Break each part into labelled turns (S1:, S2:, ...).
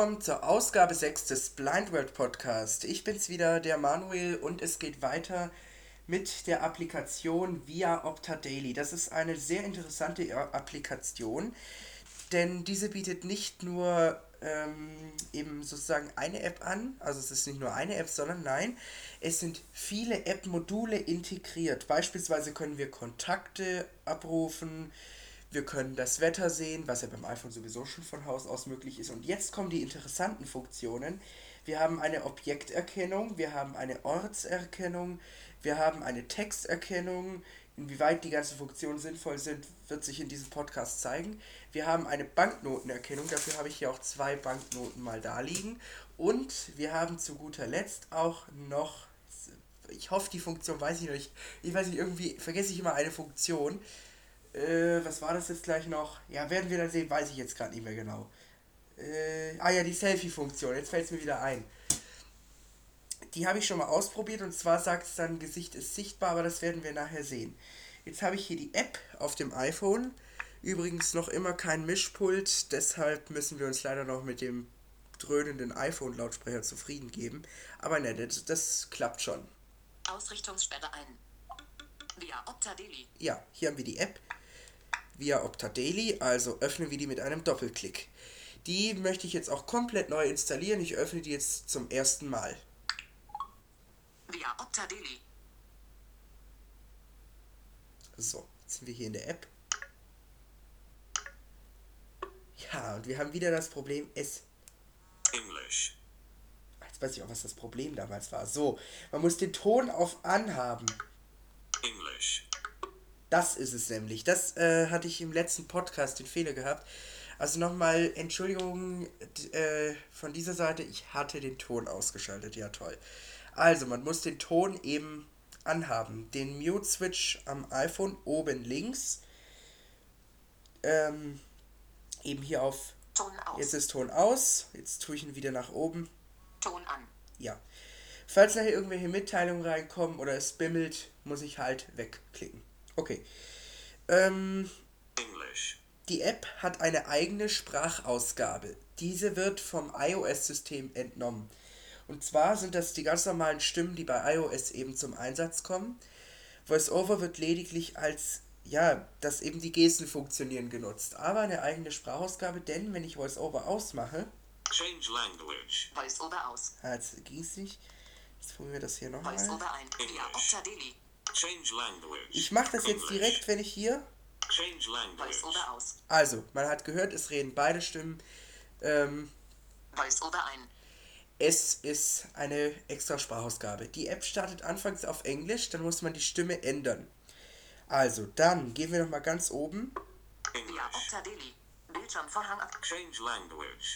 S1: Willkommen zur Ausgabe 6 des Blind World Podcast. Ich bin's wieder, der Manuel, und es geht weiter mit der Applikation Via Opta Daily. Das ist eine sehr interessante Applikation, denn diese bietet nicht nur ähm, eben sozusagen eine App an, also es ist nicht nur eine App, sondern nein, es sind viele App-Module integriert. Beispielsweise können wir Kontakte abrufen, wir können das Wetter sehen, was ja beim iPhone sowieso schon von Haus aus möglich ist. Und jetzt kommen die interessanten Funktionen. Wir haben eine Objekterkennung, wir haben eine Ortserkennung, wir haben eine Texterkennung. Inwieweit die ganzen Funktionen sinnvoll sind, wird sich in diesem Podcast zeigen. Wir haben eine Banknotenerkennung, dafür habe ich hier auch zwei Banknoten mal da liegen. Und wir haben zu guter Letzt auch noch, ich hoffe, die Funktion weiß ich noch nicht, ich weiß nicht, irgendwie vergesse ich immer eine Funktion. Äh, was war das jetzt gleich noch? Ja, werden wir dann sehen, weiß ich jetzt gerade nicht mehr genau. Äh, ah ja, die Selfie-Funktion, jetzt fällt es mir wieder ein. Die habe ich schon mal ausprobiert und zwar sagt es dann, Gesicht ist sichtbar, aber das werden wir nachher sehen. Jetzt habe ich hier die App auf dem iPhone. Übrigens noch immer kein Mischpult, deshalb müssen wir uns leider noch mit dem dröhnenden iPhone-Lautsprecher zufrieden geben. Aber ne, das, das klappt schon.
S2: Ausrichtungssperre ein. Via Opta Daily.
S1: Ja, hier haben wir die App via Opta Daily, also öffnen wir die mit einem Doppelklick. Die möchte ich jetzt auch komplett neu installieren. Ich öffne die jetzt zum ersten Mal.
S2: Via Opta Daily.
S1: So, jetzt sind wir hier in der App. Ja, und wir haben wieder das Problem, es...
S3: English.
S1: Jetzt weiß ich auch, was das Problem damals war. So, man muss den Ton auf Anhaben.
S3: English.
S1: Das ist es nämlich. Das äh, hatte ich im letzten Podcast den Fehler gehabt. Also nochmal Entschuldigung äh, von dieser Seite, ich hatte den Ton ausgeschaltet. Ja, toll. Also, man muss den Ton eben anhaben. Den Mute-Switch am iPhone oben links. Ähm, eben hier auf.
S2: Ton aus.
S1: Jetzt ist Ton aus. Jetzt tue ich ihn wieder nach oben.
S2: Ton an.
S1: Ja. Falls nachher irgendwelche Mitteilungen reinkommen oder es bimmelt, muss ich halt wegklicken. Okay. Ähm,
S3: English.
S1: die App hat eine eigene Sprachausgabe. Diese wird vom iOS-System entnommen. Und zwar sind das die ganz normalen Stimmen, die bei iOS eben zum Einsatz kommen. VoiceOver wird lediglich als, ja, dass eben die Gesten funktionieren genutzt. Aber eine eigene Sprachausgabe, denn wenn ich VoiceOver ausmache,
S3: Change language.
S2: Voice-Over aus.
S1: ah, jetzt ging es nicht. Jetzt probieren wir das hier nochmal.
S2: Voice-Over ein.
S3: Change language.
S1: Ich mache das jetzt
S3: English.
S1: direkt, wenn ich hier
S3: Change language.
S2: Voice-Over aus.
S1: Also, man hat gehört, es reden beide Stimmen. Ähm, es ist eine extra Sprachausgabe. Die App startet anfangs auf Englisch, dann muss man die Stimme ändern. Also, dann gehen wir nochmal ganz oben.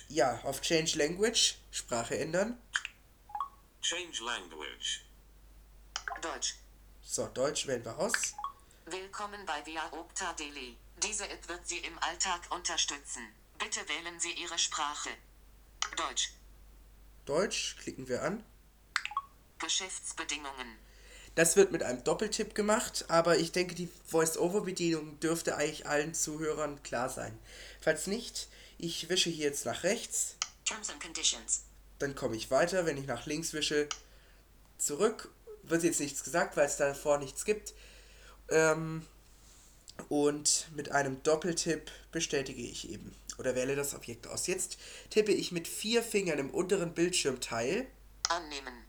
S1: Ja, auf Change Language, Sprache ändern.
S3: Change language.
S2: Deutsch.
S1: So, Deutsch wählen wir aus.
S2: Willkommen bei Via Opta Daily. Diese App wird Sie im Alltag unterstützen. Bitte wählen Sie Ihre Sprache. Deutsch.
S1: Deutsch klicken wir an.
S2: Geschäftsbedingungen.
S1: Das wird mit einem Doppeltipp gemacht, aber ich denke, die Voice-Over-Bedienung dürfte eigentlich allen Zuhörern klar sein. Falls nicht, ich wische hier jetzt nach rechts,
S2: Terms and Conditions.
S1: dann komme ich weiter. Wenn ich nach links wische, zurück. Wird jetzt nichts gesagt, weil es davor nichts gibt. Ähm, und mit einem Doppeltipp bestätige ich eben oder wähle das Objekt aus. Jetzt tippe ich mit vier Fingern im unteren Bildschirmteil
S2: Annehmen.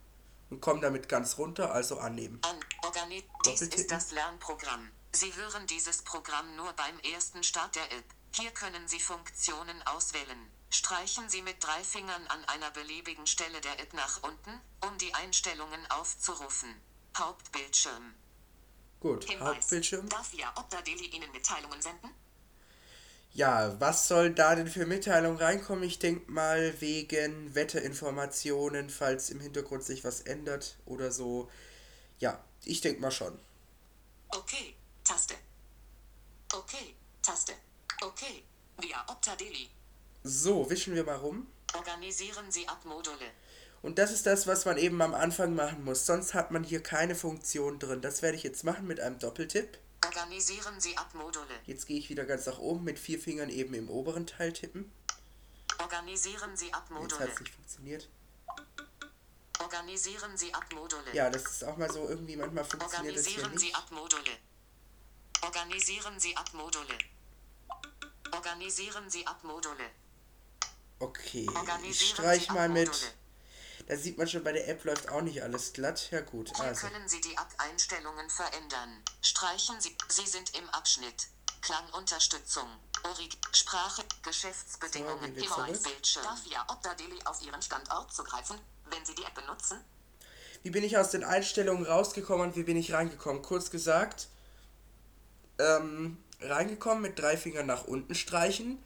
S1: und komme damit ganz runter, also annehmen.
S2: An. Organi Dies ist das Lernprogramm. Sie hören dieses Programm nur beim ersten Start der App. Hier können Sie Funktionen auswählen. Streichen Sie mit drei Fingern an einer beliebigen Stelle der App nach unten, um die Einstellungen aufzurufen. Hauptbildschirm.
S1: Gut,
S2: Hinweis.
S1: Hauptbildschirm.
S2: Darf Opta Daily Ihnen Mitteilungen senden?
S1: Ja, was soll da denn für Mitteilungen reinkommen? Ich denke mal wegen Wetterinformationen, falls im Hintergrund sich was ändert oder so. Ja, ich denke mal schon.
S2: Okay, Taste. Okay, Taste. Okay, Via Opta Daily.
S1: So, wischen wir mal rum.
S2: Organisieren Sie App-Module.
S1: Und das ist das, was man eben am Anfang machen muss. Sonst hat man hier keine Funktion drin. Das werde ich jetzt machen mit einem Doppeltipp.
S2: Organisieren Sie App-Module.
S1: Jetzt gehe ich wieder ganz nach oben mit vier Fingern eben im oberen Teil tippen.
S2: Organisieren Sie
S1: Jetzt hat
S2: Abmodule.
S1: es nicht funktioniert.
S2: Organisieren Sie Abmodule.
S1: Ja, das ist auch mal so irgendwie, manchmal funktioniert das hier
S2: Organisieren Sie
S1: nicht.
S2: Abmodule. Organisieren Sie Abmodule. Organisieren Sie Abmodule.
S1: Okay, ich streich mal mit. Da sieht man schon, bei der App läuft auch nicht alles glatt. Ja gut,
S2: Hier
S1: also.
S2: können Sie die App-Einstellungen verändern. Streichen Sie. Sie sind im Abschnitt. Klangunterstützung. Orig Sprache.
S1: So,
S2: Geschäftsbedingungen.
S1: zurück.
S2: Bildschirm. Darf Ihr Opta-Daily auf Ihren Standort zugreifen, wenn Sie die App benutzen?
S1: Wie bin ich aus den Einstellungen rausgekommen und wie bin ich reingekommen? Kurz gesagt, ähm, reingekommen mit drei Fingern nach unten streichen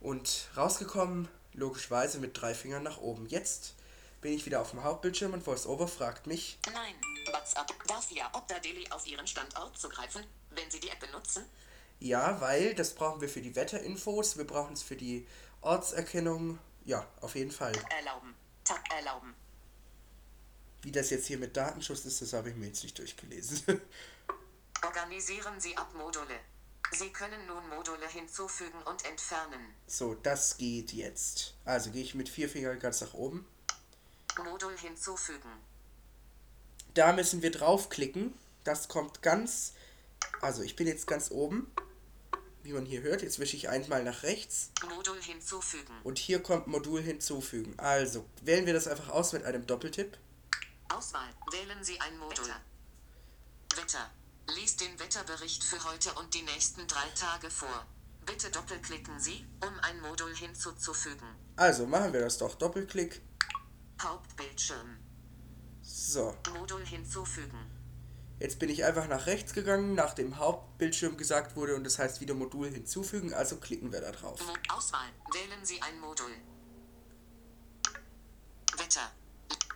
S1: und rausgekommen, logischerweise mit drei Fingern nach oben. Jetzt bin ich wieder auf dem Hauptbildschirm und VoiceOver fragt mich,
S2: Nein. WhatsApp. Darf Ihr Opta-Daily auf Ihren Standort zugreifen, wenn Sie die App benutzen?
S1: ja, weil das brauchen wir für die Wetterinfos, wir brauchen es für die Ortserkennung, ja, auf jeden Fall.
S2: Erlauben. Tab erlauben.
S1: Wie das jetzt hier mit Datenschutz ist, das habe ich mir jetzt nicht durchgelesen.
S2: Organisieren Sie Abmodule. Sie können nun Module hinzufügen und entfernen.
S1: so, das geht jetzt. Also gehe ich mit vier Fingern ganz nach oben.
S2: Modul hinzufügen.
S1: Da müssen wir draufklicken. Das kommt ganz. Also ich bin jetzt ganz oben. Wie man hier hört. Jetzt wische ich einmal nach rechts.
S2: Modul hinzufügen.
S1: Und hier kommt Modul hinzufügen. Also wählen wir das einfach aus mit einem Doppeltipp.
S2: Auswahl. Wählen Sie ein Modul. Wetter. Lies den Wetterbericht für heute und die nächsten drei Tage vor. Bitte doppelklicken Sie, um ein Modul hinzuzufügen.
S1: Also machen wir das doch. Doppelklick.
S2: Hauptbildschirm.
S1: So.
S2: Modul hinzufügen.
S1: Jetzt bin ich einfach nach rechts gegangen, nachdem Hauptbildschirm gesagt wurde und das heißt wieder Modul hinzufügen. Also klicken wir da drauf.
S2: Auswahl. Wählen Sie ein Modul. Wetter.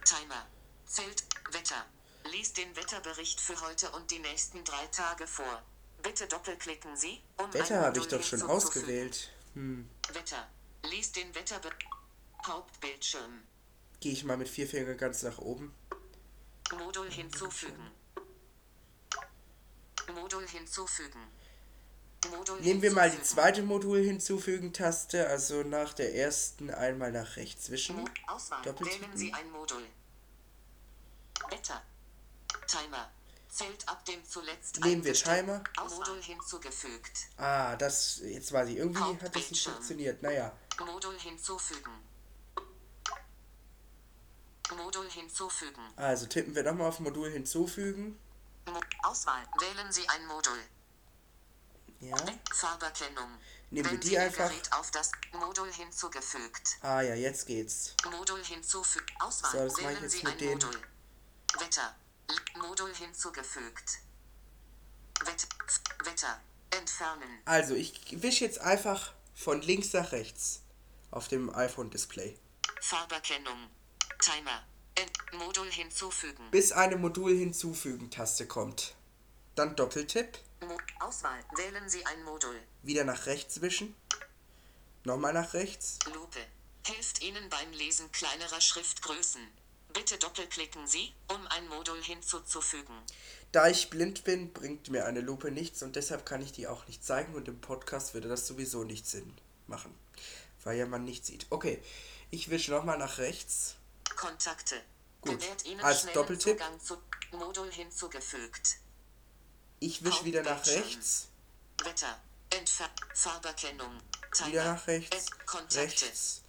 S2: Timer. Feld. Wetter. Lies den Wetterbericht für heute und die nächsten drei Tage vor. Bitte doppelklicken Sie, um
S1: Wetter habe ich doch schon ausgewählt. Hm.
S2: Wetter. Lies den Wetterbericht. Hauptbildschirm.
S1: Gehe ich mal mit vier Fingern ganz nach oben.
S2: Modul hinzufügen. Modul hinzufügen. Modul
S1: Nehmen wir mal die
S2: hinzufügen.
S1: zweite Modul hinzufügen Taste, also nach der ersten einmal nach rechts wischen.
S2: Mo Auswahl.
S1: Doppeltippen.
S2: Wählen Sie ein Modul. Wetter. Timer. Fällt ab dem zuletzt
S1: Nehmen wir Timer.
S2: Modul hinzugefügt.
S1: Ah, das, jetzt weiß ich, irgendwie hat das nicht funktioniert. Naja,
S2: Modul hinzufügen. Modul hinzufügen.
S1: also tippen wir nochmal auf Modul hinzufügen.
S2: Auswahl. Wählen Sie ein Modul.
S1: Ja.
S2: Farberkennung.
S1: Nehmen wir die einfach.
S2: Auf das Modul hinzugefügt.
S1: Ah ja, jetzt geht's.
S2: Modul hinzufügen. Auswahl.
S1: So, das mache ich jetzt
S2: Sie
S1: mit
S2: Modul. Wetter. Modul hinzugefügt. Wett Wetter. Entfernen.
S1: Also, ich wische jetzt einfach von links nach rechts auf dem iPhone-Display.
S2: Farberkennung. Timer. Ent Modul hinzufügen.
S1: Bis eine Modul hinzufügen Taste kommt. Dann Doppeltipp.
S2: Mo Auswahl. Wählen Sie ein Modul.
S1: Wieder nach rechts wischen. Nochmal nach rechts.
S2: Lupe. Hilft Ihnen beim Lesen kleinerer Schriftgrößen. Bitte doppelklicken Sie, um ein Modul hinzuzufügen.
S1: Da ich blind bin, bringt mir eine Lupe nichts und deshalb kann ich die auch nicht zeigen und im Podcast würde das sowieso nicht Sinn machen, weil ja man nicht sieht. Okay, ich wische nochmal nach rechts.
S2: Kontakte.
S1: Gut. Als Doppeltipp.
S2: Modul hinzugefügt.
S1: Ich wische wieder nach rechts.
S2: Wetter. Entfer Farberkennung. Timer.
S1: Wieder nach rechts.
S2: Kontakte.
S1: Rechts.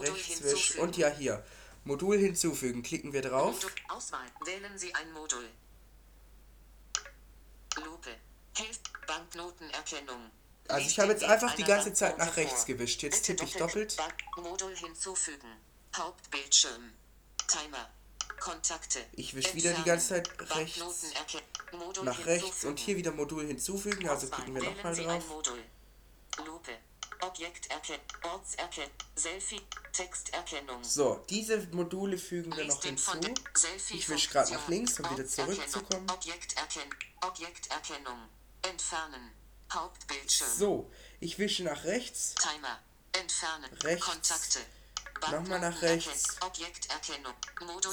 S1: Rechts wisch. Und ja hier. Modul hinzufügen. Klicken wir drauf.
S2: Modul Auswahl. Wählen Sie ein Modul. Lupe. Hilft Banknotenerkennung.
S1: Also ich habe jetzt einfach die ganze Zeit nach rechts gewischt. Jetzt tippe ich
S2: doppelt- Modul hinzufügen. Hauptbildschirm. Timer. Kontakte.
S1: Ich wisch wieder die ganze Zeit rechts Nach rechts und hier wieder Modul hinzufügen. Also klicken wir nochmal drauf.
S2: ein Modul. Lupe. Objekterkennung. Ortserkennung. Selfie. Texterkennung.
S1: So, diese Module fügen wir noch hinzu. Ich wisch gerade nach links, um wieder zurückzukommen.
S2: Objekterken Objekterkennung. Entfernen. Hauptbildschirm.
S1: So, ich wische nach rechts.
S2: Timer. Entfernen.
S1: Rechts.
S2: Kontakte.
S1: Nochmal nach rechts.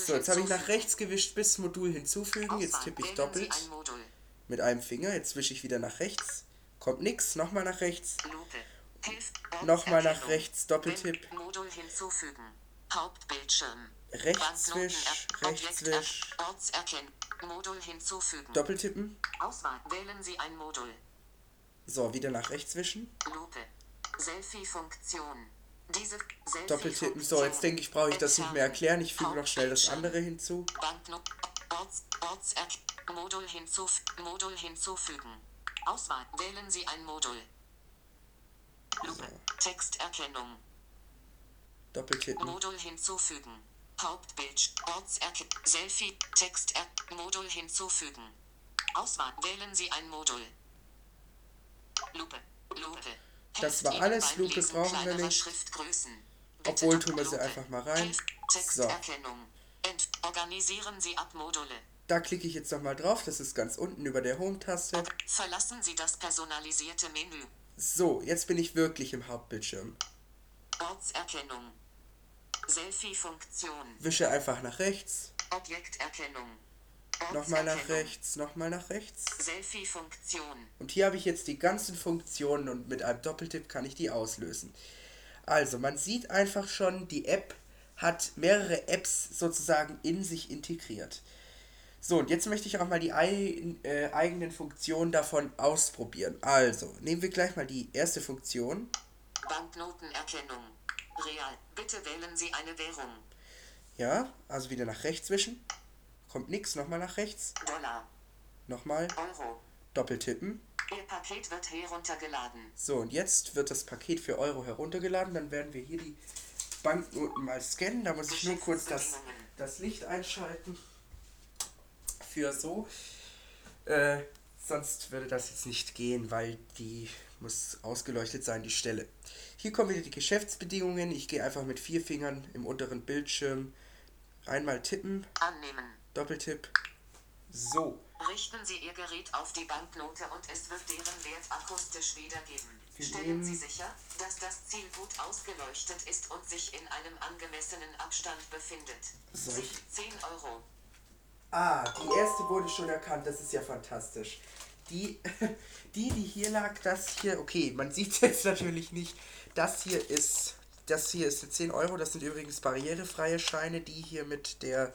S1: So, jetzt habe ich nach rechts gewischt bis Modul hinzufügen. Jetzt tippe ich doppelt mit einem Finger. Jetzt wische ich wieder nach rechts. Kommt nix. Nochmal nach rechts.
S2: Lupe.
S1: Nochmal nach rechts, Doppeltipp.
S2: Modul hinzufügen. Hauptbildschirm.
S1: Rechtswisch, Rechtswisch.
S2: Modul hinzufügen.
S1: Doppeltippen.
S2: Auswahl. Wählen Sie ein Modul.
S1: So, wieder nach rechts wischen.
S2: Lupe. Selfie-Funktion. Diese
S1: Doppeltippen. So, jetzt denke ich, brauche ich das nicht mehr erklären. Ich füge noch schnell das andere hinzu.
S2: Orts, Ortserk Modul hinzuf Modul hinzufügen. Auswahl. Wählen Sie ein Modul. Lupe. Texterkennung.
S1: Doppeltippen.
S2: Modul hinzufügen. Hauptbild. Ortserkennung. Selfie. Text. Modul hinzufügen. Auswahl. Wählen Sie ein Modul. Lupe. Lupe.
S1: Das war alles. Lupe brauchen wir nicht. Obwohl, tun wir sie einfach mal rein.
S2: Ent Organisieren Sie Abmodule.
S1: Da klicke ich jetzt nochmal drauf. Das ist ganz unten über der Home-Taste.
S2: Verlassen Sie das personalisierte Menü.
S1: So, jetzt bin ich wirklich im Hauptbildschirm.
S2: Ortserkennung. Selfie-Funktion.
S1: Wische einfach nach rechts.
S2: Objekterkennung.
S1: Nochmal nach rechts. Nochmal nach rechts.
S2: Selfie-Funktion.
S1: Und hier habe ich jetzt die ganzen Funktionen und mit einem Doppeltipp kann ich die auslösen. Also, man sieht einfach schon, die App hat mehrere Apps sozusagen in sich integriert. So, und jetzt möchte ich auch mal die ei äh, eigenen Funktionen davon ausprobieren. Also, nehmen wir gleich mal die erste Funktion.
S2: Banknotenerkennung. Real. Bitte wählen Sie eine Währung.
S1: Ja, also wieder nach rechts wischen. Kommt nix, nochmal nach rechts.
S2: Dollar.
S1: Nochmal
S2: Euro.
S1: doppeltippen.
S2: Ihr Paket wird heruntergeladen.
S1: So, und jetzt wird das Paket für Euro heruntergeladen. Dann werden wir hier die Banknoten mal scannen. Da muss ich nur kurz das, das Licht einschalten. Für so. Äh, sonst würde das jetzt nicht gehen, weil die muss ausgeleuchtet sein, die Stelle. Hier kommen wieder die Geschäftsbedingungen. Ich gehe einfach mit vier Fingern im unteren Bildschirm einmal tippen.
S2: Annehmen.
S1: Doppeltipp. So.
S2: Richten Sie Ihr Gerät auf die Banknote und es wird deren Wert akustisch wiedergeben.
S1: Wir
S2: Stellen Sie sicher, dass das Ziel gut ausgeleuchtet ist und sich in einem angemessenen Abstand befindet.
S1: So,
S2: Sie-
S1: ich-
S2: 10 Euro.
S1: Ah, die erste wurde schon erkannt, das ist ja fantastisch. Die, die, die hier lag, das hier, okay, man sieht es jetzt natürlich nicht. Das hier ist, das hier ist 10 Euro, das sind übrigens barrierefreie Scheine, die hier mit der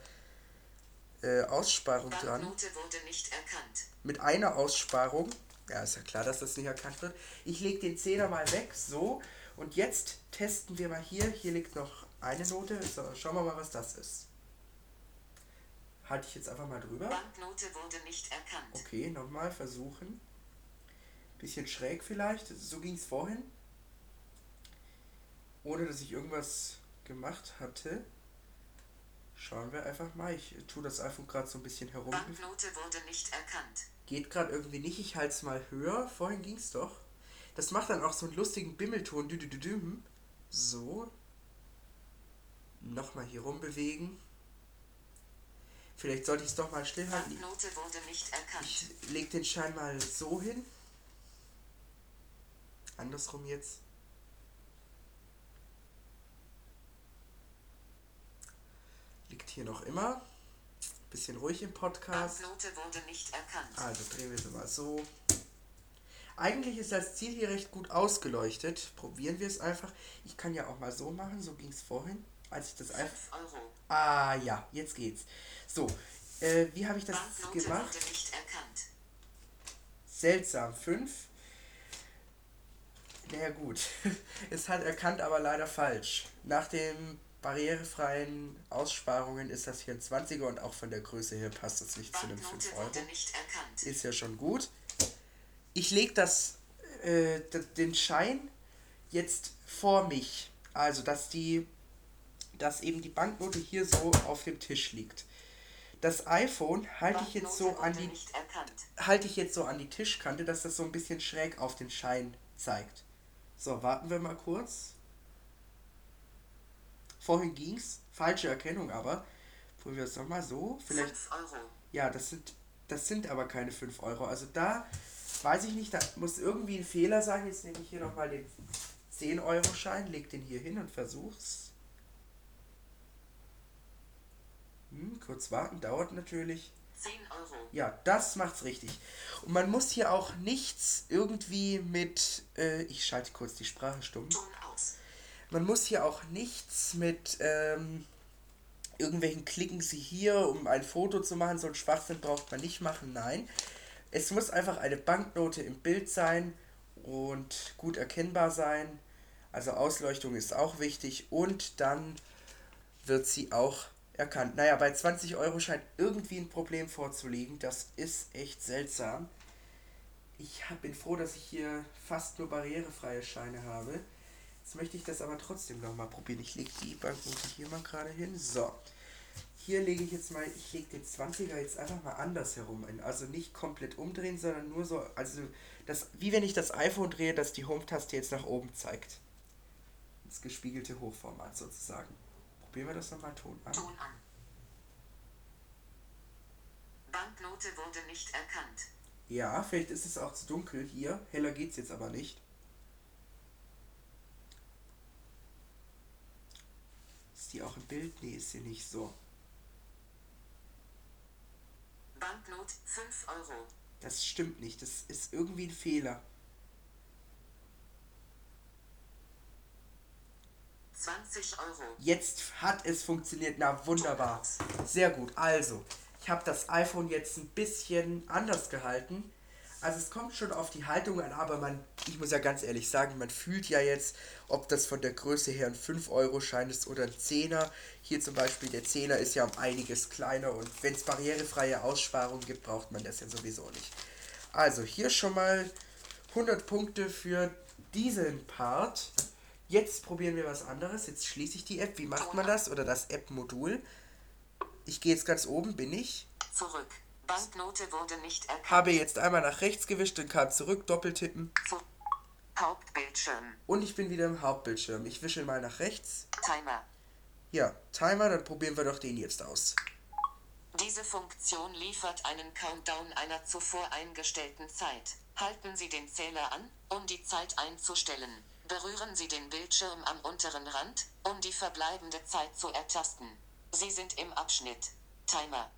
S1: äh, Aussparung dran.
S2: Banknote wurde nicht erkannt.
S1: Mit einer Aussparung. Ja, ist ja klar, dass das nicht erkannt wird. Ich lege den Zehner mal weg, so. Und jetzt testen wir mal hier. Hier liegt noch eine Note. So, schauen wir mal, was das ist. Halte ich jetzt einfach mal drüber.
S2: Banknote wurde nicht erkannt.
S1: Okay, nochmal versuchen. Bisschen schräg vielleicht. So ging es vorhin. Ohne dass ich irgendwas gemacht hatte. Schauen wir einfach mal. Ich tue das iPhone gerade so ein bisschen herum.
S2: Banknote wurde nicht erkannt.
S1: Geht gerade irgendwie nicht. Ich halte es mal höher. Vorhin ging es doch. Das macht dann auch so einen lustigen Bimmelton. Dü -dü -dü. So. Nochmal hier rumbewegen. Vielleicht sollte ich es doch mal stillhalten. Ich leg den Schein mal so hin. Andersrum jetzt. Liegt hier noch immer. Bisschen ruhig im Podcast.
S2: Banknote wurde nicht erkannt.
S1: Also drehen wir sie mal so. Eigentlich ist das Ziel hier recht gut ausgeleuchtet. Probieren wir es einfach. Ich kann ja auch mal so machen. So ging es vorhin. Als ich das einfach.
S2: 5 Euro.
S1: Ah ja, jetzt geht's. So, äh, wie habe ich das
S2: Banknote
S1: gemacht?
S2: wurde nicht erkannt.
S1: Seltsam. 5. Naja gut. es hat erkannt, aber leider falsch. Nach den barrierefreien Aussparungen ist das hier ein 20er und auch von der Größe her passt das nicht zu einem 5
S2: Banknote
S1: Euro.
S2: wurde nicht erkannt.
S1: Ist ja schon gut. Ich lege das, äh, den Schein jetzt vor mich. Also, dass die, dass eben die Banknote hier so auf dem Tisch liegt. Das iPhone halte ich jetzt so an die, halte ich jetzt so an die Tischkante, dass das so ein bisschen schräg auf den Schein zeigt. So, warten wir mal kurz. Vorhin ging's, falsche Erkennung aber. Probieren wir es nochmal so. Vielleicht
S2: 5 Euro.
S1: ja, das sind, das sind aber keine 5 Euro. Also da weiß ich nicht, da muss irgendwie ein Fehler sein. Jetzt nehme ich hier nochmal den 10-Euro-Schein, leg den hier hin und versuch's. Hm, kurz warten, dauert natürlich.
S2: 10 Euro.
S1: Ja, das macht's richtig. Und man muss hier auch nichts irgendwie mit. Äh, ich schalte kurz die Sprache stumm.
S2: Ton aus.
S1: Man muss hier auch nichts mit ähm, irgendwelchen Klicken Sie hier, um ein Foto zu machen. So ein Schwachsinn braucht man nicht machen. Nein. Es muss einfach eine Banknote im Bild sein und gut erkennbar sein. Also Ausleuchtung ist auch wichtig. Und dann wird sie auch erkannt. Naja, bei 20 Euro scheint irgendwie ein Problem vorzuliegen. Das ist echt seltsam. Ich bin froh, dass ich hier fast nur barrierefreie Scheine habe. Jetzt möchte ich das aber trotzdem nochmal probieren. Ich lege die Banknote hier mal gerade hin. So. Hier lege ich jetzt mal, ich lege den 20er jetzt einfach mal anders herum hin. Also nicht komplett umdrehen, sondern nur so, also das, wie wenn ich das iPhone drehe, dass die Home-Taste jetzt nach oben zeigt. Das gespiegelte Hochformat sozusagen. Probieren wir das nochmal Ton an.
S2: Ton an. Banknote wurde nicht erkannt.
S1: Ja, vielleicht ist es auch zu dunkel hier. Heller geht's jetzt aber nicht. Ist die auch im Bild? Nee, ist sie nicht so.
S2: Banknote 5 Euro.
S1: Das stimmt nicht. Das ist irgendwie ein Fehler.
S2: 20 Euro.
S1: Jetzt hat es funktioniert. Na, wunderbar. Sehr gut. Also, ich habe das iPhone jetzt ein bisschen anders gehalten. Also es kommt schon auf die Haltung an, aber man, ich muss ja ganz ehrlich sagen, man fühlt ja jetzt, ob das von der Größe her ein 5-Euro-Schein ist oder ein 10er. Hier zum Beispiel, der 10er ist ja um einiges kleiner und wenn es barrierefreie Aussparungen gibt, braucht man das ja sowieso nicht. Also hier schon mal 100 Punkte für diesen Part. Jetzt probieren wir was anderes. Jetzt schließe ich die App. Wie macht man das? Oder das App-Modul. Ich gehe jetzt ganz oben, bin ich.
S2: Zurück. Banknote wurde nicht erkannt.
S1: Habe jetzt einmal nach rechts gewischt und kam zurück, doppeltippen.
S2: Zu Hauptbildschirm.
S1: Und ich bin wieder im Hauptbildschirm. Ich wische mal nach rechts.
S2: Timer.
S1: Ja, Timer, dann probieren wir doch den jetzt aus.
S2: Diese Funktion liefert einen Countdown einer zuvor eingestellten Zeit. Halten Sie den Zähler an, um die Zeit einzustellen. Berühren Sie den Bildschirm am unteren Rand, um die verbleibende Zeit zu ertasten. Sie sind im Abschnitt. Timer.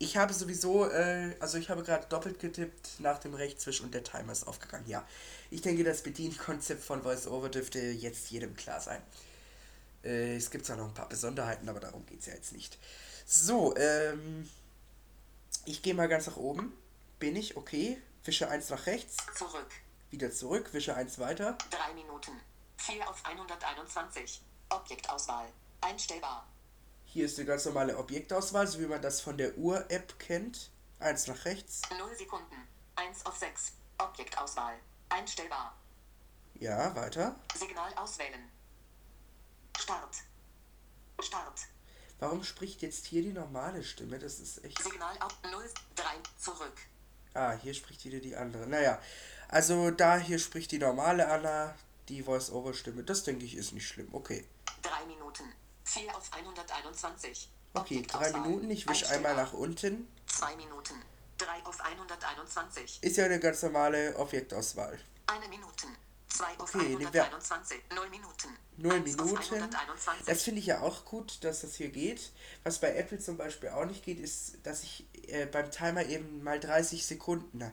S1: Ich habe sowieso, äh, also ich habe gerade doppelt getippt nach dem Rechtswisch und der Timer ist aufgegangen. Ja, ich denke, das Bedienkonzept von VoiceOver dürfte jetzt jedem klar sein. Äh, es gibt zwar noch ein paar Besonderheiten, aber darum geht es ja jetzt nicht. So, ähm, ich gehe mal ganz nach oben. Bin ich, okay. Wische 1 nach rechts,
S2: Zurück.
S1: Wieder zurück, wische 1 weiter.
S2: 3 Minuten. 4 auf 121. Objektauswahl. Einstellbar.
S1: Hier ist die ganz normale Objektauswahl, so wie man das von der Uhr-App kennt. 1 nach rechts.
S2: 0 Sekunden. 1 auf 6. Objektauswahl. Einstellbar.
S1: Ja, weiter.
S2: Signal auswählen. Start. Start.
S1: Warum spricht jetzt hier die normale Stimme? Das ist echt.
S2: Signal auf 0, 3, zurück.
S1: Ah, hier spricht wieder die andere. Naja, also da hier spricht die normale Anna, die Voice-Over-Stimme. Das denke ich ist nicht schlimm. Okay.
S2: 3 Minuten. 4 auf 121.
S1: Okay, drei. Minuten. Ich wische einmal nach unten.
S2: 2 Minuten. 3 auf 121.
S1: Ist ja eine ganz normale Objektauswahl.
S2: 1 Minuten. 2 auf
S1: Okay, nehmen wir-
S2: 121. 0 Minuten.
S1: 0
S2: 1 auf
S1: Minuten.
S2: 121.
S1: Das finde ich ja auch gut, dass das hier geht. Was bei Apple zum Beispiel auch nicht geht, ist, dass ich äh, beim Timer eben mal 30 Sekunden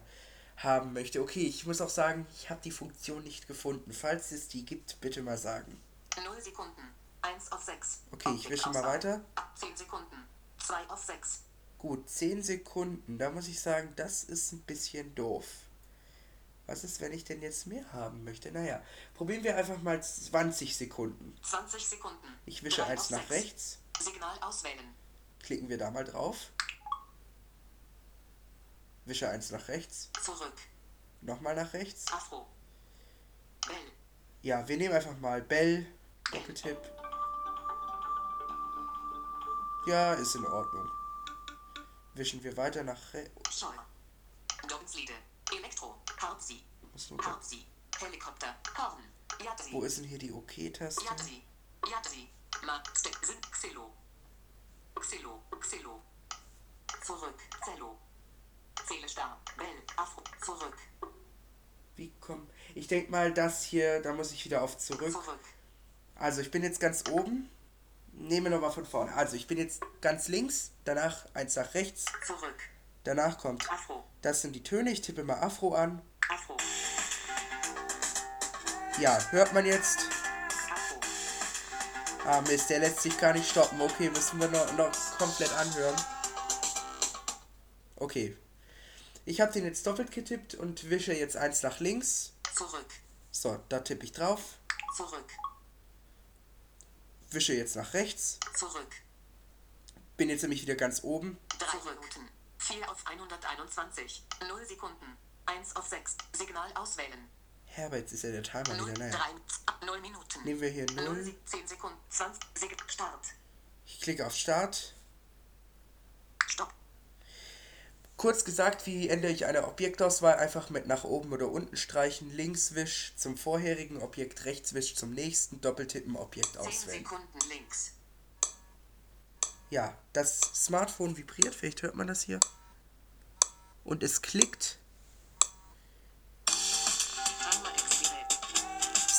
S1: haben möchte. Okay, ich muss auch sagen, ich habe die Funktion nicht gefunden. Falls es die gibt, bitte mal sagen.
S2: 0 Sekunden. 1 auf 6.
S1: Okay, ich wische mal weiter.
S2: Ab 10 Sekunden. 2 auf 6.
S1: Gut, 10 Sekunden. Da muss ich sagen, das ist ein bisschen doof. Was ist, wenn ich denn jetzt mehr haben möchte? Naja, probieren wir einfach mal 20 Sekunden.
S2: 20 Sekunden.
S1: Ich wische eins nach
S2: sechs.
S1: rechts.
S2: Signal auswählen.
S1: Klicken wir da mal drauf. Wische eins nach rechts.
S2: Zurück.
S1: Nochmal nach rechts.
S2: Afro. Bell.
S1: Ja, wir nehmen einfach mal Bell. Doppeltipp. Ja, ist in Ordnung. Wischen wir weiter nach rechts.
S2: Scheuer. Doppelsliede. Elektro.
S1: Da-
S2: Hauptsie. Helikopter. Horn. Yatsi.
S1: Wo ist denn hier die OK-Taste?
S2: Yatsi. Yatsi. Ma. Ste- Sin. Xilo. Xilo. Xilo. Zurück. Zello. Zähle starr. Bell. Afro. Zurück.
S1: Wie komm. Ich denke mal, das hier, da muss ich wieder auf zurück.
S2: Zurück.
S1: Also ich bin jetzt ganz oben. Nehmen wir nochmal von vorne. Also ich bin jetzt ganz links, danach eins nach rechts,
S2: Zurück.
S1: danach kommt.
S2: Afro.
S1: Das sind die Töne, ich tippe mal Afro an.
S2: Afro.
S1: Ja, hört man jetzt.
S2: Afro.
S1: Ah Mist, der lässt sich gar nicht stoppen. Okay, müssen wir noch, noch komplett anhören. Okay. Ich habe den jetzt doppelt getippt und wische jetzt eins nach links.
S2: Zurück.
S1: So, da tippe ich drauf.
S2: Zurück.
S1: Wische jetzt nach rechts.
S2: Zurück.
S1: Bin jetzt nämlich wieder ganz oben.
S2: Drei Minuten. 4 auf 121. 0 Sekunden. 1 auf 6. Signal auswählen.
S1: Herbert, jetzt ist ja der Timer
S2: 0,
S1: wieder. Naja.
S2: 3, 0 Minuten.
S1: Nehmen wir hier
S2: 0,
S1: 0.
S2: 10 Sekunden. 20 Sekunden. Start.
S1: Ich klicke auf Start.
S2: Stopp.
S1: Kurz gesagt, wie ändere ich eine Objektauswahl? Einfach mit nach oben oder unten streichen, links wisch zum vorherigen Objekt, rechts wisch zum nächsten, doppeltippen, Objekt
S2: 10
S1: auswählen.
S2: Sekunden links.
S1: Ja, das Smartphone vibriert, vielleicht hört man das hier. Und es klickt.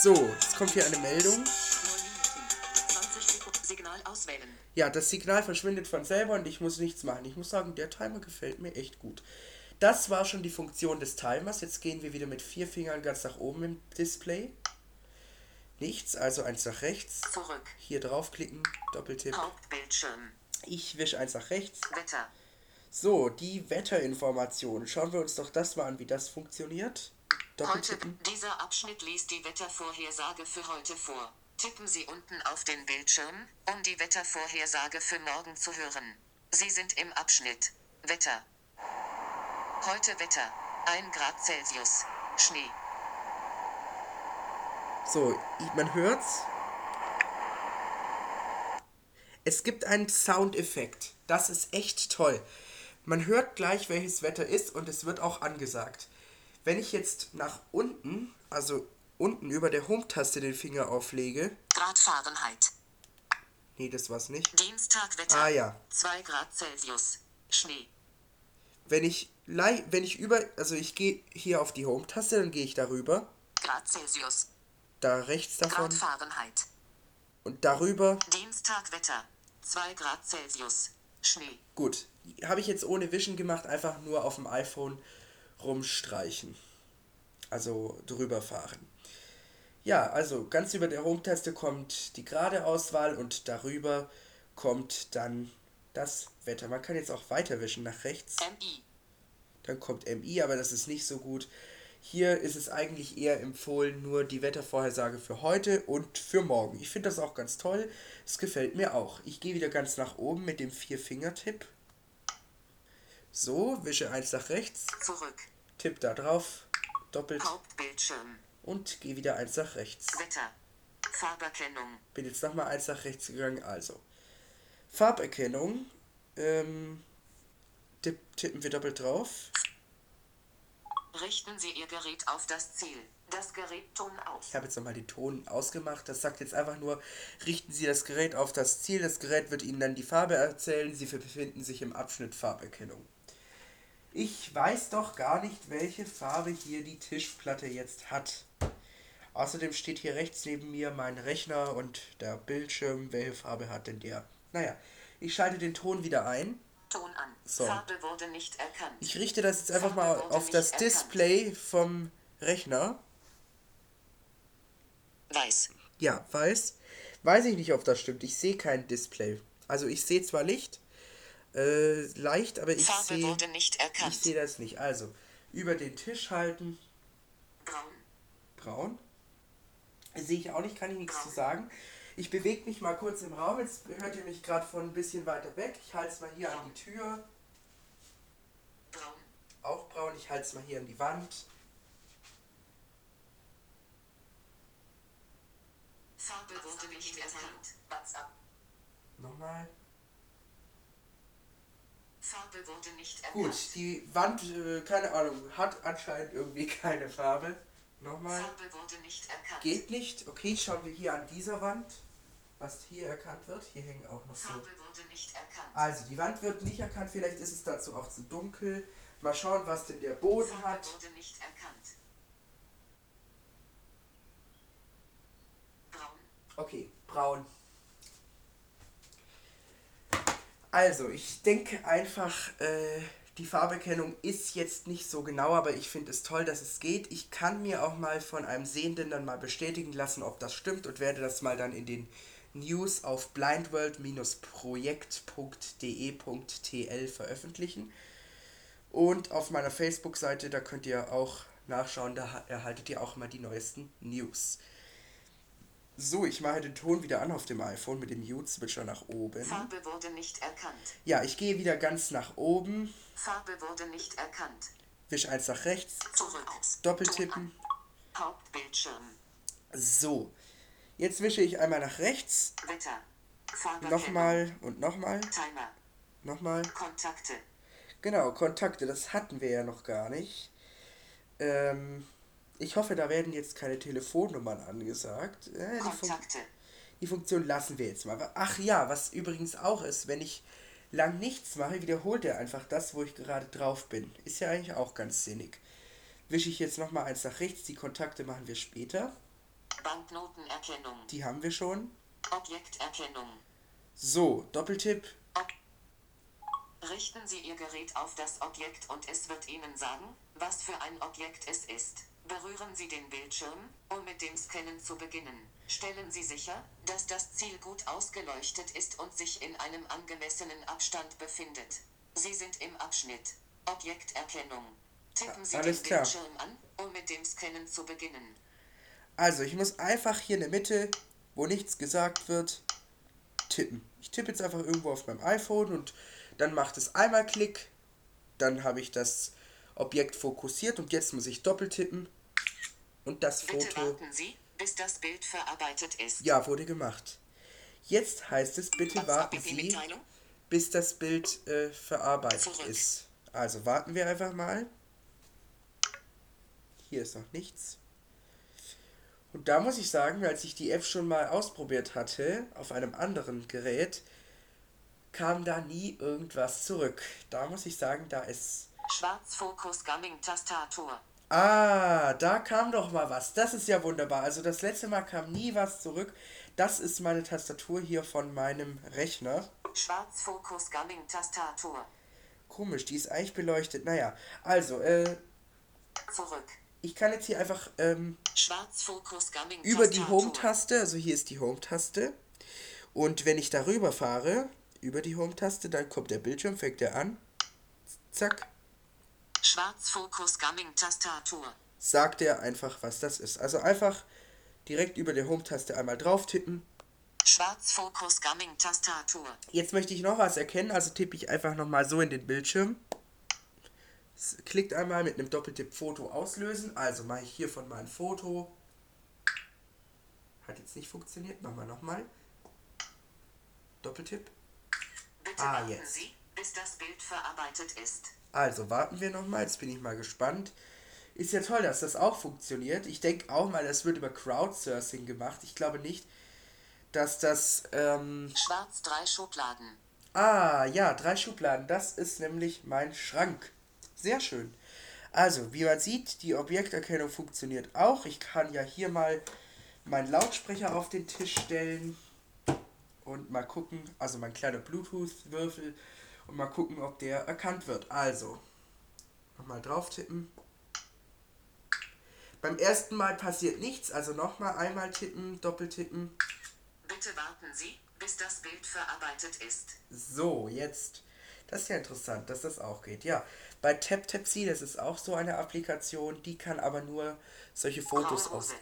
S1: So, jetzt kommt hier eine Meldung.
S2: Auswählen.
S1: Ja, das Signal verschwindet von selber und ich muss nichts machen. Ich muss sagen, der Timer gefällt mir echt gut. Das war schon die Funktion des Timers. Jetzt gehen wir wieder mit vier Fingern ganz nach oben im Display. Nichts, also eins nach rechts.
S2: Zurück.
S1: Hier draufklicken, Doppeltipp.
S2: Hauptbildschirm.
S1: Ich wische eins nach rechts.
S2: Wetter.
S1: So, die Wetterinformation. Schauen wir uns doch das mal an, wie das funktioniert.
S2: Heute, dieser Abschnitt liest die Wettervorhersage für heute vor. Tippen Sie unten auf den Bildschirm, um die Wettervorhersage für morgen zu hören. Sie sind im Abschnitt Wetter. Heute Wetter. 1 Grad Celsius. Schnee.
S1: So, man hört's. Es gibt einen Soundeffekt. Das ist echt toll. Man hört gleich, welches Wetter ist und es wird auch angesagt. Wenn ich jetzt nach unten, also unten über der Home-Taste den Finger auflege.
S2: Grad Fahrenheit.
S1: Nee, das war's nicht.
S2: Dienstag Wetter.
S1: Ah ja.
S2: 2 Grad Celsius. Schnee.
S1: Wenn ich, wenn ich über, also ich gehe hier auf die Home-Taste, dann gehe ich darüber.
S2: Grad Celsius.
S1: Da rechts davon
S2: Grad Fahrenheit.
S1: und darüber.
S2: Dienstag Wetter. 2 Grad Celsius. Schnee.
S1: Gut, habe ich jetzt ohne Wischen gemacht, einfach nur auf dem iPhone rumstreichen. Also drüber fahren. Ja, also ganz über der Home-Taste kommt die gerade Auswahl und darüber kommt dann das Wetter. Man kann jetzt auch weiter wischen nach rechts.
S2: MI.
S1: Dann kommt MI, aber das ist nicht so gut. Hier ist es eigentlich eher empfohlen, nur die Wettervorhersage für heute und für morgen. Ich finde das auch ganz toll. Es gefällt mir auch. Ich gehe wieder ganz nach oben mit dem Vier-Finger-Tipp. So, wische eins nach rechts,
S2: Zurück.
S1: tipp da drauf, doppelt
S2: Hauptbildschirm.
S1: Und gehe wieder eins nach rechts.
S2: Wetter. Farberkennung.
S1: Bin jetzt nochmal eins nach rechts gegangen, also. Farberkennung, ähm, tipp, tippen wir doppelt drauf.
S2: Richten Sie Ihr Gerät auf das Ziel. Das Gerät Ton aus.
S1: Ich habe jetzt nochmal den Ton ausgemacht. Das sagt jetzt einfach nur, richten Sie das Gerät auf das Ziel. Das Gerät wird Ihnen dann die Farbe erzählen. Sie befinden sich im Abschnitt Farberkennung. Ich weiß doch gar nicht, welche Farbe hier die Tischplatte jetzt hat. Außerdem steht hier rechts neben mir mein Rechner und der Bildschirm. Welche Farbe hat denn der? Naja, ich schalte den Ton wieder ein.
S2: Ton an.
S1: So.
S2: Farbe wurde nicht erkannt.
S1: Ich richte das jetzt einfach mal
S2: Farbe wurde
S1: auf das
S2: erkannt.
S1: Display vom Rechner.
S2: Weiß.
S1: Ja, weiß. Weiß ich nicht, ob das stimmt. Ich sehe kein Display. Also ich sehe zwar Licht, äh, leicht, aber ich sehe ich sehe das nicht. Also über den Tisch halten,
S2: Braun.
S1: braun. Sehe ich auch nicht, kann ich nichts zu sagen. Ich bewege mich mal kurz im Raum. Jetzt hört ihr mich gerade von ein bisschen weiter weg. Ich halte es mal hier an die Tür.
S2: Braun.
S1: Auch braun. Ich halte es mal hier an die Wand.
S2: Farbe wurde nicht erkannt. WhatsApp.
S1: Nochmal.
S2: Farbe wurde nicht erkannt.
S1: Gut, die Wand, äh, keine Ahnung, hat anscheinend irgendwie keine Farbe. Nochmal.
S2: Farbe wurde nicht erkannt.
S1: Geht nicht. Okay, schauen wir hier an dieser Wand, was hier erkannt wird. Hier hängen auch noch so.
S2: Farbe wurde nicht erkannt.
S1: Also, die Wand wird nicht erkannt. Vielleicht ist es dazu auch zu dunkel. Mal schauen, was denn der Boden
S2: Farbe
S1: hat.
S2: wurde nicht erkannt. Braun.
S1: Okay, braun. Also, ich denke einfach, äh, die Farberkennung ist jetzt nicht so genau, aber ich finde es toll, dass es geht. Ich kann mir auch mal von einem Sehenden dann mal bestätigen lassen, ob das stimmt und werde das mal dann in den News auf blindworld-projekt.de.tl veröffentlichen. Und auf meiner Facebook-Seite, da könnt ihr auch nachschauen, da erhaltet ihr auch mal die neuesten News. So, ich mache den Ton wieder an auf dem iPhone mit dem Mute-Switcher nach oben.
S2: Farbe wurde nicht erkannt.
S1: Ja, ich gehe wieder ganz nach oben,
S2: Farbe wurde nicht erkannt.
S1: wisch eins nach rechts,
S2: Zurück.
S1: doppeltippen.
S2: Hauptbildschirm.
S1: So, jetzt wische ich einmal nach rechts,
S2: Wetter. Farbe.
S1: nochmal und nochmal,
S2: Timer.
S1: nochmal.
S2: Kontakte.
S1: Genau, Kontakte, das hatten wir ja noch gar nicht. Ähm, ich hoffe, da werden jetzt keine Telefonnummern angesagt. Äh, die, Fun
S2: Kontakte.
S1: die Funktion lassen wir jetzt mal. Ach ja, was übrigens auch ist, wenn ich lang nichts mache, wiederholt er einfach das, wo ich gerade drauf bin. Ist ja eigentlich auch ganz sinnig. Wische ich jetzt nochmal eins nach rechts, die Kontakte machen wir später.
S2: Banknotenerkennung.
S1: Die haben wir schon.
S2: Objekterkennung.
S1: So, Doppeltipp.
S2: Richten Sie Ihr Gerät auf das Objekt und es wird Ihnen sagen, was für ein Objekt es ist. Berühren Sie den Bildschirm, um mit dem Scannen zu beginnen. Stellen Sie sicher, dass das Ziel gut ausgeleuchtet ist und sich in einem angemessenen Abstand befindet. Sie sind im Abschnitt Objekterkennung. Tippen Sie
S1: Alles
S2: den
S1: klar.
S2: Bildschirm an, um mit dem Scannen zu beginnen.
S1: Also, ich muss einfach hier in der Mitte, wo nichts gesagt wird, tippen. Ich tippe jetzt einfach irgendwo auf meinem iPhone und dann macht es einmal Klick. Dann habe ich das Objekt fokussiert und jetzt muss ich doppelt tippen. Und das
S2: Bitte
S1: Foto,
S2: warten Sie, bis das Bild verarbeitet ist.
S1: ja, wurde gemacht. Jetzt heißt es, bitte warten Sie, bis das Bild äh, verarbeitet
S2: Zurück.
S1: ist. Also warten wir einfach mal. Hier ist noch nichts. Und da muss ich sagen, als ich die App schon mal ausprobiert hatte, auf einem anderen Gerät, kam da nie irgendwas zurück. Da muss ich sagen, da ist...
S2: Schwarzfokus Gumming Tastatur.
S1: Ah, da kam doch mal was. Das ist ja wunderbar. Also das letzte Mal kam nie was zurück. Das ist meine Tastatur hier von meinem Rechner.
S2: Schwarzfokus Gumming Tastatur.
S1: Komisch, die ist eigentlich beleuchtet. Naja, also, äh,
S2: Zurück.
S1: ich kann jetzt hier einfach ähm,
S2: Schwarzfokus Gumming
S1: über die. Home-Taste, also hier ist die Home-Taste. Und wenn ich darüber fahre, über die Home-Taste, dann kommt der Bildschirm, fängt er an. Zack,
S2: Schwarzfokus Gumming Tastatur.
S1: sagt er einfach, was das ist. Also einfach direkt über der Home-Taste einmal drauf tippen.
S2: Schwarzfokus Gumming Tastatur.
S1: Jetzt möchte ich noch was erkennen, also tippe ich einfach nochmal so in den Bildschirm. Klickt einmal mit einem Doppeltipp Foto auslösen. Also mache ich hier von meinem Foto. Hat jetzt nicht funktioniert. Machen wir nochmal. Doppeltipp.
S2: Bitte
S1: Ah,
S2: warten
S1: jetzt.
S2: Sie, bis das Bild verarbeitet ist.
S1: Also warten wir nochmal, jetzt bin ich mal gespannt. Ist ja toll, dass das auch funktioniert. Ich denke auch mal, das wird über Crowdsourcing gemacht. Ich glaube nicht, dass das. Ähm,
S2: Schwarz drei Schubladen.
S1: ah, ja, drei Schubladen. Das ist nämlich mein Schrank. Sehr schön. Also, wie man sieht, die Objekterkennung funktioniert auch. Ich kann ja hier mal meinen Lautsprecher auf den Tisch stellen und mal gucken, also mein kleiner Bluetooth-Würfel und mal gucken, ob der erkannt wird. Also, nochmal drauf tippen. Beim ersten Mal passiert nichts, also nochmal einmal tippen, doppelt tippen.
S2: Bitte warten Sie, bis das Bild verarbeitet ist.
S1: So, jetzt. Das ist ja interessant, dass das auch geht. Ja, bei TapTapSee, das ist auch so eine Applikation, die kann aber nur solche Fotos aus.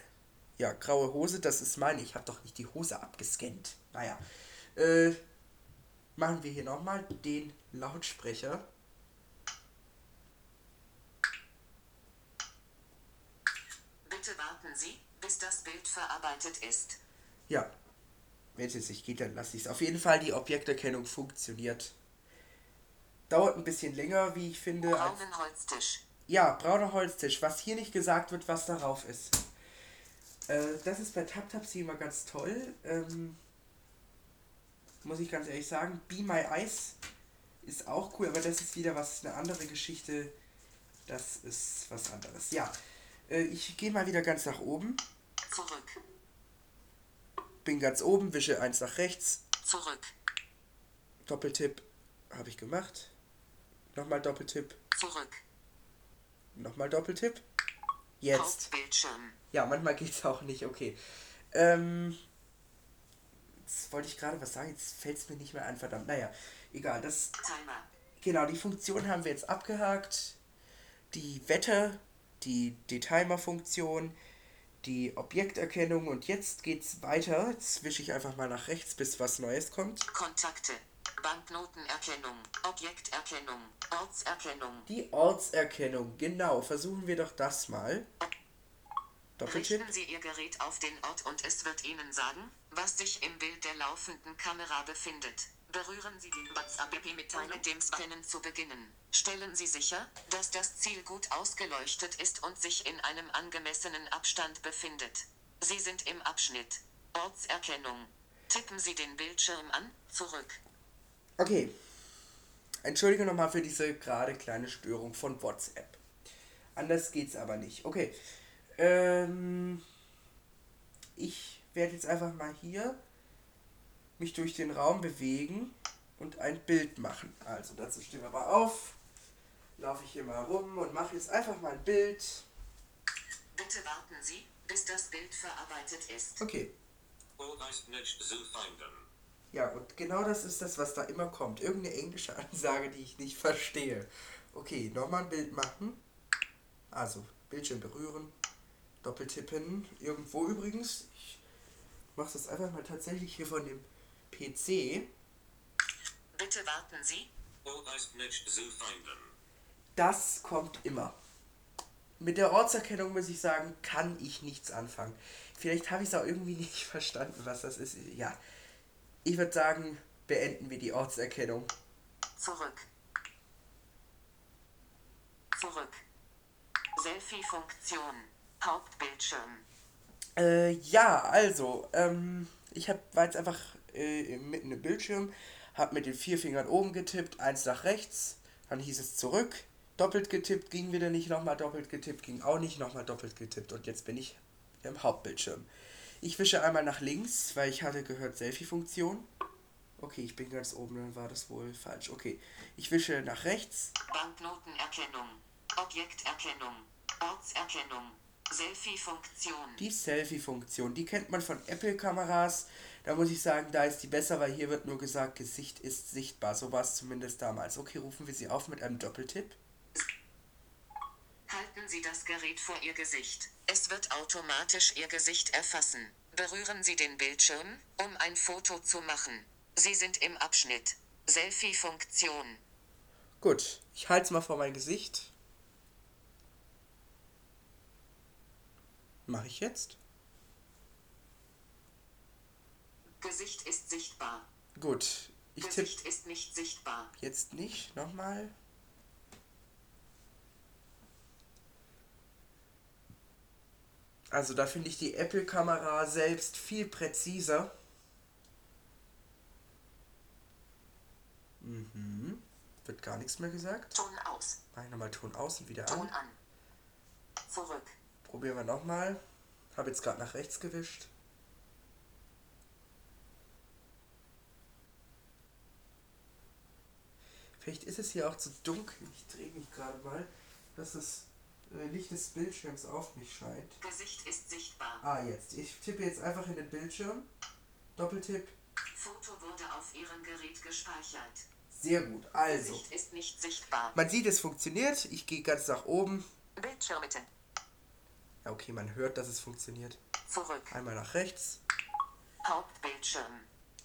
S1: Ja, graue Hose, das ist meine. Ich habe doch nicht die Hose abgescannt. Naja. Äh, machen wir hier nochmal den Lautsprecher.
S2: Bitte warten Sie, bis das Bild verarbeitet ist.
S1: Ja. Wenn es jetzt nicht geht, dann lasse ich es. Auf jeden Fall, die Objekterkennung funktioniert. Dauert ein bisschen länger, wie ich finde.
S2: Braunen Holztisch.
S1: ja, brauner Holztisch. Was hier nicht gesagt wird, was darauf ist. Äh, das ist bei TapTapSee immer ganz toll. Ähm, muss ich ganz ehrlich sagen. Be My Eyes ist auch cool, aber das ist wieder was, eine andere Geschichte. Das ist was anderes. Ja, äh, ich gehe mal wieder ganz nach oben.
S2: Zurück.
S1: Bin ganz oben, wische eins nach rechts.
S2: Zurück.
S1: Doppeltipp. habe ich gemacht. Nochmal Doppeltipp.
S2: Zurück.
S1: Nochmal Doppeltipp. Jetzt. Ja, manchmal geht's auch nicht, okay. Ähm. Jetzt wollte ich gerade was sagen, jetzt fällt es mir nicht mehr ein, verdammt. Naja, egal. Das,
S2: Timer.
S1: genau, die Funktion haben wir jetzt abgehakt. Die Wetter, die, die Timer-Funktion, die Objekterkennung und jetzt geht's weiter. Jetzt wische ich einfach mal nach rechts, bis was Neues kommt.
S2: Kontakte. Banknotenerkennung. Objekterkennung. Ortserkennung.
S1: Die Ortserkennung, genau. Versuchen wir doch das mal. Doppeltipp.
S2: Richten Sie Ihr Gerät auf den Ort und es wird Ihnen sagen, was sich im Bild der laufenden Kamera befindet. Berühren Sie den WhatsApp-Mitteilung mit dem Scannen zu beginnen. Stellen Sie sicher, dass das Ziel gut ausgeleuchtet ist und sich in einem angemessenen Abstand befindet. Sie sind im Abschnitt Ortserkennung. Tippen Sie den Bildschirm an, zurück.
S1: Okay. Entschuldige nochmal für diese gerade kleine Störung von WhatsApp. Anders geht's aber nicht. Okay. Ähm, ich werde jetzt einfach mal hier mich durch den Raum bewegen und ein Bild machen. Also dazu stehen wir mal auf. Laufe ich hier mal rum und mache jetzt einfach mal ein Bild.
S2: Bitte warten Sie, bis das Bild verarbeitet ist.
S1: Okay. Ja, und genau das ist das, was da immer kommt. Irgendeine englische Ansage, die ich nicht verstehe. Okay, nochmal ein Bild machen. Also, Bildschirm berühren, doppeltippen. Irgendwo übrigens. Ich mache das einfach mal tatsächlich hier von dem PC.
S2: Bitte warten Sie.
S1: Das kommt immer. Mit der Ortserkennung muss ich sagen, kann ich nichts anfangen. Vielleicht habe ich es auch irgendwie nicht verstanden, was das ist. Ja, ich würde sagen, beenden wir die Ortserkennung.
S2: zurück. Zurück. Selfie-Funktion. Hauptbildschirm.
S1: Äh, ja, also, ähm, ich hab, war jetzt einfach äh, mitten im Bildschirm, hab mit den vier Fingern oben getippt, eins nach rechts, dann hieß es zurück, doppelt getippt, ging wieder nicht, nochmal doppelt getippt, ging auch nicht, nochmal doppelt getippt und jetzt bin ich im Hauptbildschirm. Ich wische einmal nach links, weil ich hatte gehört Selfie-Funktion. Okay, ich bin ganz oben, dann war das wohl falsch. Okay, ich wische nach rechts.
S2: Banknotenerkennung. Objekterkennung. Ortserkennung. Selfie-Funktion.
S1: Die Selfie-Funktion, die kennt man von Apple-Kameras. Da muss ich sagen, da ist die besser, weil hier wird nur gesagt, Gesicht ist sichtbar. So war es zumindest damals. Okay, rufen wir sie auf mit einem Doppeltipp.
S2: Halten Sie das Gerät vor Ihr Gesicht. Es wird automatisch Ihr Gesicht erfassen. Berühren Sie den Bildschirm, um ein Foto zu machen. Sie sind im Abschnitt. Selfie-Funktion.
S1: Gut, ich halte es mal vor mein Gesicht. Mache ich jetzt?
S2: Gesicht ist sichtbar.
S1: Gut, ich tippe
S2: Gesicht ist nicht sichtbar.
S1: jetzt nicht. Nochmal. Also da finde ich die Apple-Kamera selbst viel präziser. Mhm. Wird gar nichts mehr gesagt.
S2: Ton aus.
S1: Mach ich nochmal Ton aus und wieder
S2: Ton
S1: an.
S2: an. Zurück.
S1: Probieren wir nochmal. Habe jetzt gerade nach rechts gewischt. Vielleicht ist es hier auch zu dunkel. Ich drehe mich gerade mal, dass das äh, Licht des Bildschirms auf mich scheint.
S2: Gesicht ist sichtbar.
S1: Ah, jetzt. Ich tippe jetzt einfach in den Bildschirm. Doppeltipp.
S2: Foto wurde auf Ihrem Gerät gespeichert.
S1: Sehr gut. Also,
S2: Gesicht ist nicht sichtbar.
S1: man sieht, es funktioniert. Ich gehe ganz nach oben.
S2: Bildschirmmitte.
S1: Ja, okay, man hört, dass es funktioniert.
S2: Zurück.
S1: Einmal nach rechts.
S2: Hauptbildschirm.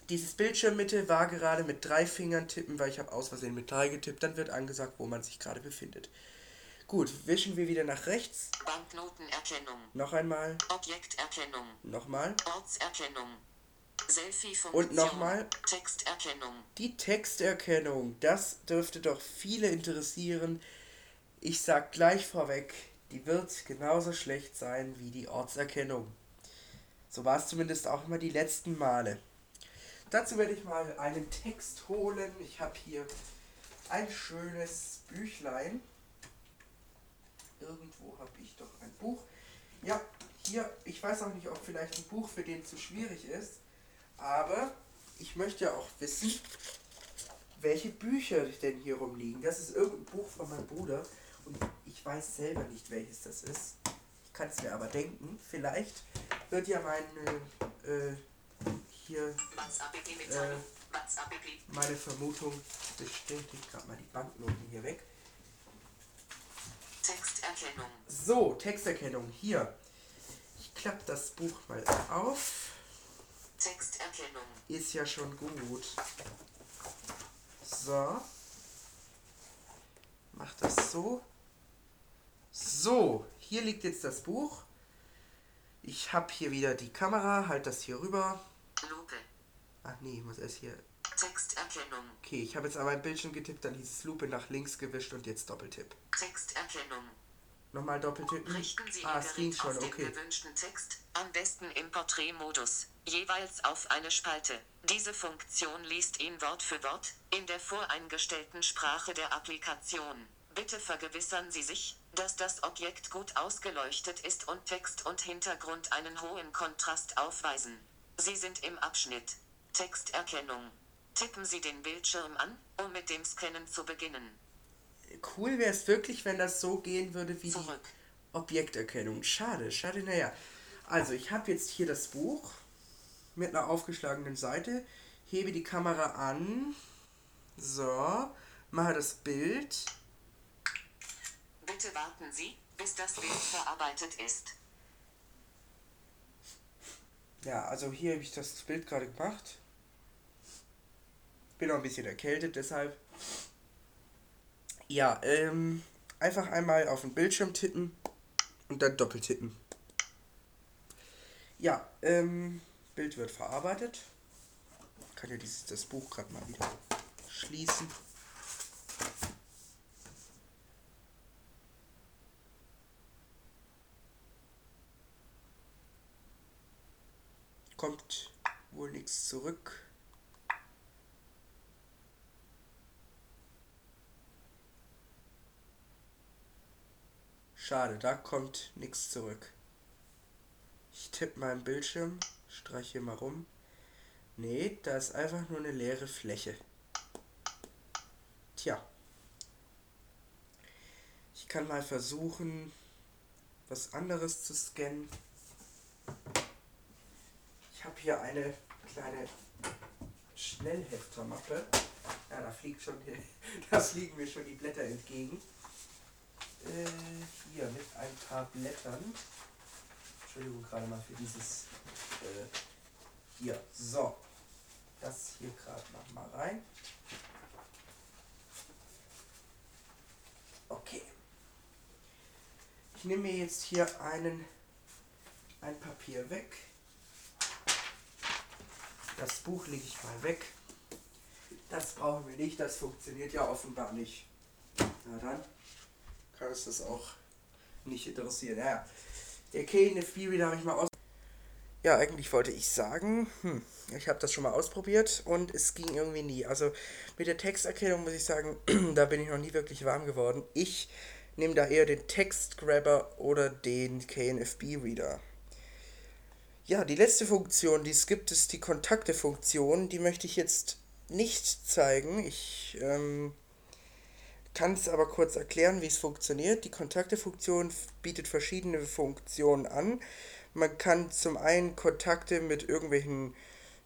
S1: Dieses Bildschirmmitte war gerade mit drei Fingern tippen, weil ich habe aus Versehen mit drei getippt. Dann wird angesagt, wo man sich gerade befindet. Gut, wischen wir wieder nach rechts.
S2: Banknotenerkennung.
S1: Noch einmal.
S2: Objekterkennung.
S1: Nochmal.
S2: Ortserkennung. Selfie-Funktion.
S1: Und nochmal.
S2: Texterkennung.
S1: Die Texterkennung, das dürfte doch viele interessieren. Ich sag gleich vorweg, die wird genauso schlecht sein wie die Ortserkennung. So war es zumindest auch immer die letzten Male. Dazu werde ich mal einen Text holen. Ich habe hier ein schönes Büchlein. Irgendwo habe ich doch ein Buch. Ja, hier, ich weiß auch nicht, ob vielleicht ein Buch für den zu schwierig ist. Aber ich möchte ja auch wissen, welche Bücher denn hier rumliegen. Das ist irgendein Buch von meinem Bruder und ich weiß selber nicht, welches das ist. Ich kann es mir aber denken. Vielleicht wird ja mein äh, hier äh, meine Vermutung bestätigt. Gerade mal die Banknoten hier weg.
S2: Texterkennung.
S1: So, Texterkennung hier. Ich klappe das Buch mal auf.
S2: Texterkennung.
S1: Ist ja schon gut. So. Mach das so. So, hier liegt jetzt das Buch. Ich habe hier wieder die Kamera, halt das hier rüber.
S2: Lupe.
S1: Ach nee, ich muss erst hier.
S2: Texterkennung.
S1: Okay, ich habe jetzt aber ein Bildschirm getippt, dann hieß es Lupe nach links gewischt und jetzt Doppeltipp.
S2: Texterkennung.
S1: Nochmal Doppeltippen.
S2: Richten Sie
S1: ah,
S2: Ihr Gerät
S1: schon,
S2: auf den
S1: okay.
S2: gewünschten Text, am besten im Porträtmodus, jeweils auf eine Spalte. Diese Funktion liest ihn Wort für Wort, in der voreingestellten Sprache der Applikation. Bitte vergewissern Sie sich, dass das Objekt gut ausgeleuchtet ist und Text und Hintergrund einen hohen Kontrast aufweisen. Sie sind im Abschnitt Texterkennung. Tippen Sie den Bildschirm an, um mit dem Scannen zu beginnen.
S1: Cool wäre es wirklich, wenn das so gehen würde wie die
S2: Zurück.
S1: Objekterkennung. Schade, schade, naja. Also, ich habe jetzt hier das Buch mit einer aufgeschlagenen Seite, hebe die Kamera an, so, mache das Bild.
S2: Bitte warten Sie, bis das Bild verarbeitet ist.
S1: Ja, also hier habe ich das Bild gerade gemacht. Bin auch ein bisschen erkältet, deshalb. Ja, ähm, einfach einmal auf den Bildschirm tippen und dann doppelt tippen. Ja, ähm, Bild wird verarbeitet. Kann ja dieses, das Buch gerade mal wieder schließen. Kommt wohl nichts zurück. Schade, da kommt nichts zurück. Ich tippe im Bildschirm, streiche mal rum. Nee, da ist einfach nur eine leere Fläche. Tja. Ich kann mal versuchen, was anderes zu scannen. Ich habe hier eine kleine Schnellheftermappe. Ja, da fliegt schon, da fliegen mir schon die Blätter entgegen. Äh, hier mit ein paar Blättern. Entschuldigung gerade mal für dieses. Äh, hier, so. Das hier gerade noch mal rein. Okay. Ich nehme mir jetzt hier einen ein Papier weg. Das Buch lege ich mal weg. Das brauchen wir nicht, das funktioniert ja offenbar nicht. Na dann kann uns das auch nicht interessieren. Ja, der KNFB Reader habe ich mal aus. Ja, eigentlich wollte ich sagen, hm, ich habe das schon mal ausprobiert und es ging irgendwie nie. Also mit der Texterkennung muss ich sagen, da bin ich noch nie wirklich warm geworden. Ich nehme da eher den Textgrabber oder den KNFB Reader. Ja, die letzte Funktion, die es gibt, ist die Kontakte-Funktion. Die möchte ich jetzt nicht zeigen. Ich ähm, kann es aber kurz erklären, wie es funktioniert. Die Kontakte-Funktion bietet verschiedene Funktionen an. Man kann zum einen Kontakte mit irgendwelchen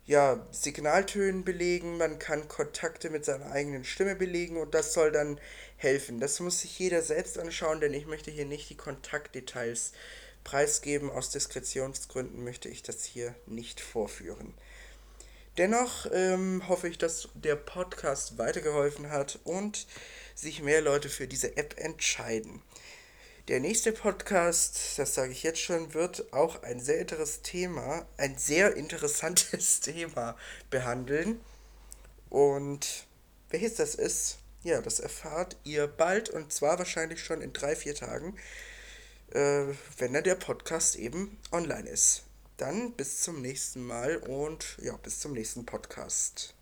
S1: ja, Signaltönen belegen, man kann Kontakte mit seiner eigenen Stimme belegen und das soll dann helfen. Das muss sich jeder selbst anschauen, denn ich möchte hier nicht die Kontaktdetails preisgeben. Aus Diskretionsgründen möchte ich das hier nicht vorführen. Dennoch ähm, hoffe ich, dass der Podcast weitergeholfen hat und sich mehr Leute für diese App entscheiden. Der nächste Podcast, das sage ich jetzt schon, wird auch ein sehr interessantes Thema, ein sehr interessantes Thema behandeln. Und welches das ist, ja, das erfahrt ihr bald und zwar wahrscheinlich schon in drei, vier Tagen, äh, wenn dann der Podcast eben online ist. Dann bis zum nächsten Mal und ja, bis zum nächsten Podcast.